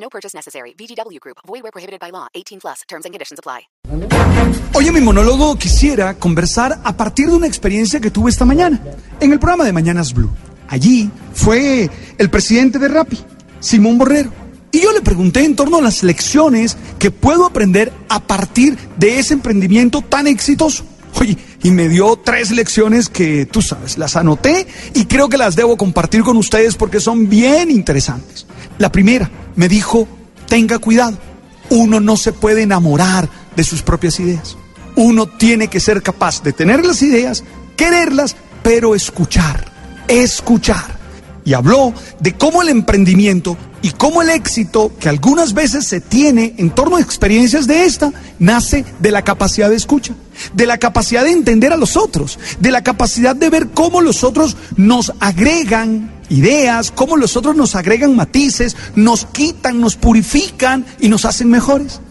No purchase necessary. VGW Group. Void where prohibited by law. 18 plus. Terms and conditions apply. Hoy en mi monólogo quisiera conversar a partir de una experiencia que tuve esta mañana en el programa de Mañanas Blue. Allí fue el presidente de Rappi, Simón Borrero. Y yo le pregunté en torno a las lecciones que puedo aprender a partir de ese emprendimiento tan exitoso. Oye, y me dio tres lecciones que tú sabes, las anoté y creo que las debo compartir con ustedes porque son bien interesantes. La primera, me dijo, tenga cuidado, uno no se puede enamorar de sus propias ideas. Uno tiene que ser capaz de tener las ideas, quererlas, pero escuchar, escuchar. Y habló de cómo el emprendimiento y cómo el éxito que algunas veces se tiene en torno a experiencias de esta nace de la capacidad de escucha, de la capacidad de entender a los otros, de la capacidad de ver cómo los otros nos agregan ideas, cómo los otros nos agregan matices, nos quitan, nos purifican y nos hacen mejores.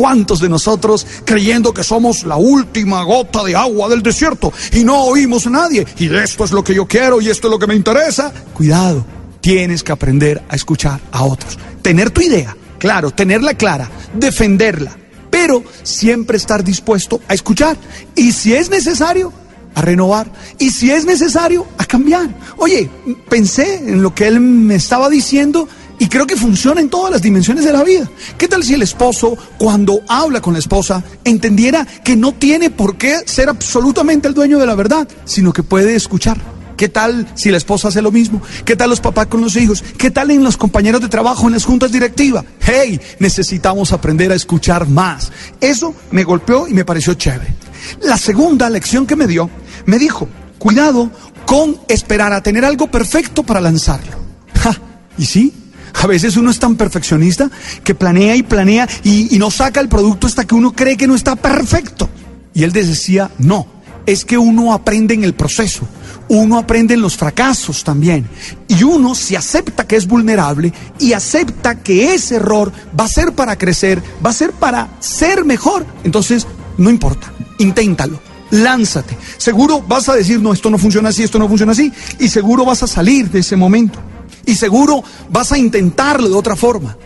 ¿Cuántos de nosotros creyendo que somos la última gota de agua del desierto y no oímos a nadie? Y esto es lo que yo quiero y esto es lo que me interesa. Cuidado, tienes que aprender a escuchar a otros. Tener tu idea, claro, tenerla clara, defenderla, pero siempre estar dispuesto a escuchar. Y si es necesario, a renovar. Y si es necesario, a cambiar. Oye, pensé en lo que él me estaba diciendo y creo que funciona en todas las dimensiones de la vida. ¿Qué tal si el esposo, cuando habla con la esposa, entendiera que no tiene por qué ser absolutamente el dueño de la verdad, sino que puede escuchar? ¿Qué tal si la esposa hace lo mismo? ¿Qué tal los papás con los hijos? ¿Qué tal en los compañeros de trabajo, en las juntas directivas? ¡Hey! Necesitamos aprender a escuchar más. Eso me golpeó y me pareció chévere. La segunda lección que me dio, me dijo, cuidado con esperar a tener algo perfecto para lanzarlo. Ja, ¿Y sí? A veces uno es tan perfeccionista que planea y planea y, no saca el producto hasta que uno cree que no está perfecto. Y él decía, no, es que uno aprende en el proceso, uno aprende en los fracasos también. Y uno se acepta que es vulnerable y acepta que ese error va a ser para crecer, va a ser para ser mejor. Entonces, no importa, inténtalo. Lánzate. Seguro vas a decir, no, esto no funciona así, esto no funciona así. Y seguro vas a salir de ese momento. Y seguro vas a intentarlo de otra forma.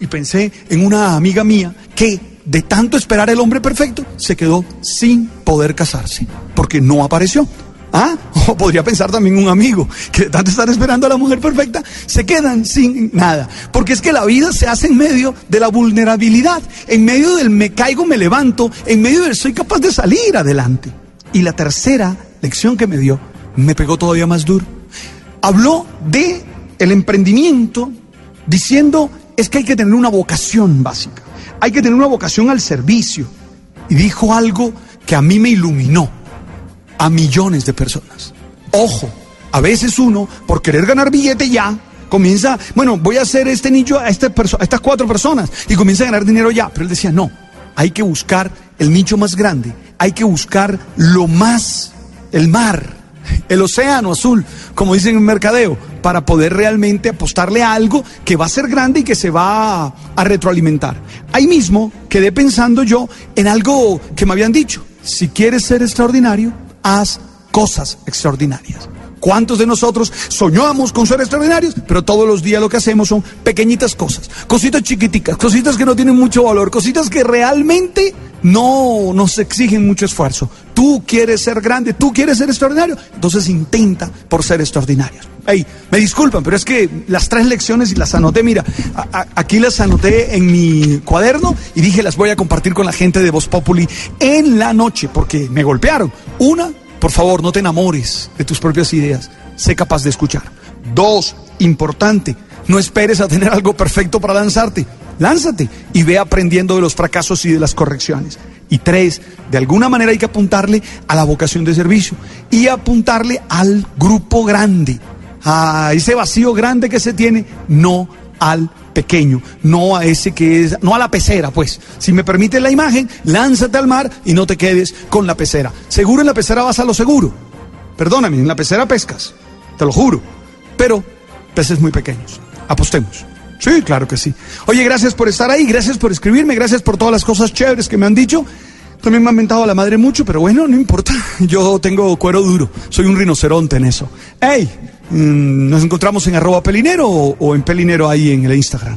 Y pensé en una amiga mía que de tanto esperar el hombre perfecto se quedó sin poder casarse porque no apareció. ¿Ah? O podría pensar también un amigo que de tanto estar esperando a la mujer perfecta se quedan sin nada. Porque es que la vida se hace en medio de la vulnerabilidad, en medio del me caigo, me levanto, en medio del soy capaz de salir adelante. Y la tercera lección que me dio me pegó todavía más duro. Habló de el emprendimiento diciendo es que hay que tener una vocación básica, hay que tener una vocación al servicio. Y dijo algo que a mí me iluminó a millones de personas. Ojo, a veces uno, por querer ganar billete ya, comienza, bueno, voy a hacer este nicho a, este a estas cuatro personas y comienza a ganar dinero ya. Pero él decía, no, hay que buscar el nicho más grande, hay que buscar lo más, el mar, el océano azul, como dicen en mercadeo, para poder realmente apostarle a algo que va a ser grande y que se va a, retroalimentar. Ahí mismo quedé pensando yo en algo que me habían dicho. Si quieres ser extraordinario, haz cosas extraordinarias. ¿Cuántos de nosotros soñamos con ser extraordinarios? Pero todos los días lo que hacemos son pequeñitas cosas, cositas chiquiticas, cositas que no tienen mucho valor, cositas que realmente no nos exigen mucho esfuerzo. Tú quieres ser grande, tú quieres ser extraordinario, entonces intenta por ser extraordinario. Hey, me disculpan, pero es que las tres lecciones y las anoté, mira, aquí las anoté en mi cuaderno y dije las voy a compartir con la gente de Voz Populi en la noche, porque me golpearon. Una, por favor, no te enamores de tus propias ideas, sé capaz de escuchar. Dos, importante, no esperes a tener algo perfecto para lanzarte. Lánzate y ve aprendiendo de los fracasos y de las correcciones. Y tres, de alguna manera hay que apuntarle a la vocación de servicio y apuntarle al grupo grande, a ese vacío grande que se tiene, no al pequeño, no a ese que es, no a la pecera, pues. Si me permite la imagen, lánzate al mar y no te quedes con la pecera. Seguro en la pecera vas a lo seguro. Perdóname, en la pecera pescas, te lo juro. Pero peces muy pequeños. Apostemos. Sí, claro que sí. Oye, gracias por estar ahí, gracias por escribirme, gracias por todas las cosas chéveres que me han dicho. También me han mentado a la madre mucho, pero bueno, no importa. Yo tengo cuero duro, soy un rinoceronte en eso. ¡Ey! Mm, ¿Nos encontramos en arroba pelinero o, o en pelinero ahí en el Instagram?